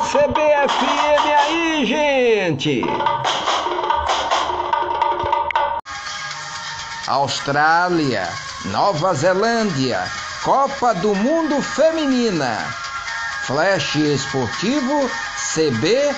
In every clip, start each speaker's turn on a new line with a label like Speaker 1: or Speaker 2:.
Speaker 1: CBFM aí, gente! Austrália, Nova Zelândia, Copa do Mundo Feminina. Flash Esportivo CBFM.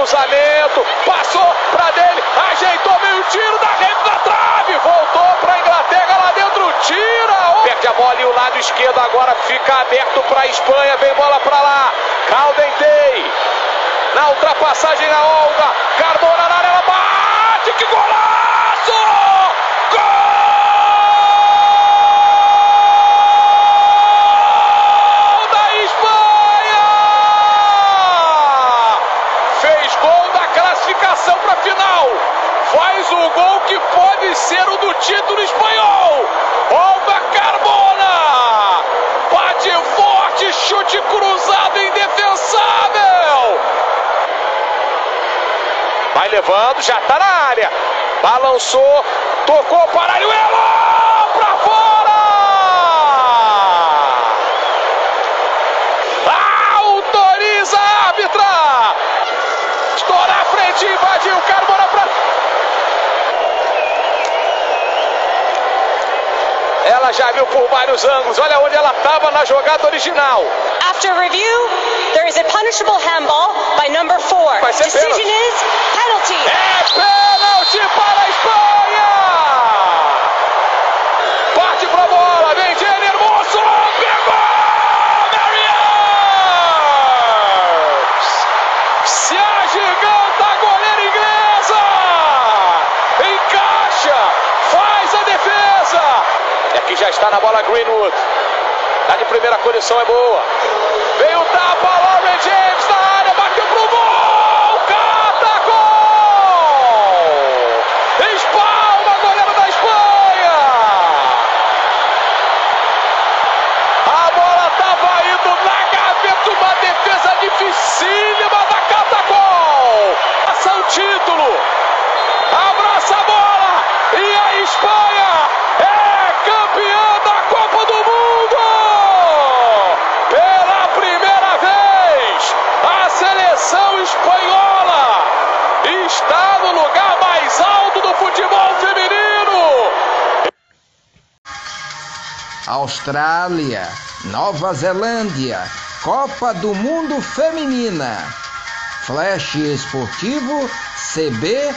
Speaker 2: Cruzamento, passou pra dele, ajeitou meio tiro da rede da trave, voltou pra Inglaterra lá dentro, tira! Perde a bola e o lado esquerdo agora fica aberto pra Espanha, vem bola pra lá, Caldentei, na ultrapassagem na Olga, Carbona na área, bate, que golaço! Gol da classificação para final. Faz o gol que pode ser o do título espanhol. Olga Carbona! Bate forte, chute cruzado, indefensável! Vai levando, já tá na área. Balançou, tocou para Ariuelo! Pra fora! Autoriza a árbitra! Estoura a frente, invadiu, Carbona pra... Ela já viu por vários ângulos. Olha onde ela estava na jogada original.
Speaker 3: After review, there is a punishable handball by number four. Decision
Speaker 2: pênalti.
Speaker 3: is penalty.
Speaker 2: É pênalti para a Espanha! Parte pra bola, vem Jenny Hermoso, pegou! Marius! Se agiganta a goleira inglesa! Encaixa, faz a defesa! E aqui está na bola Greenwood. Tá de primeira condição, é boa. Vem o tapa, Lauren James na área, bateu pro gol! Cata gol! Espalma, goleiro da Espanha! A bola tava indo na gaveta, uma defesa dificílima da Catacol! Passa o título! Abraça a bola! E a Espanha é campeã da Copa do Mundo! Pela primeira vez, a seleção espanhola está no lugar mais alto do futebol feminino!
Speaker 1: Austrália, Nova Zelândia, Copa do Mundo Feminina. Flash Esportivo CBFM.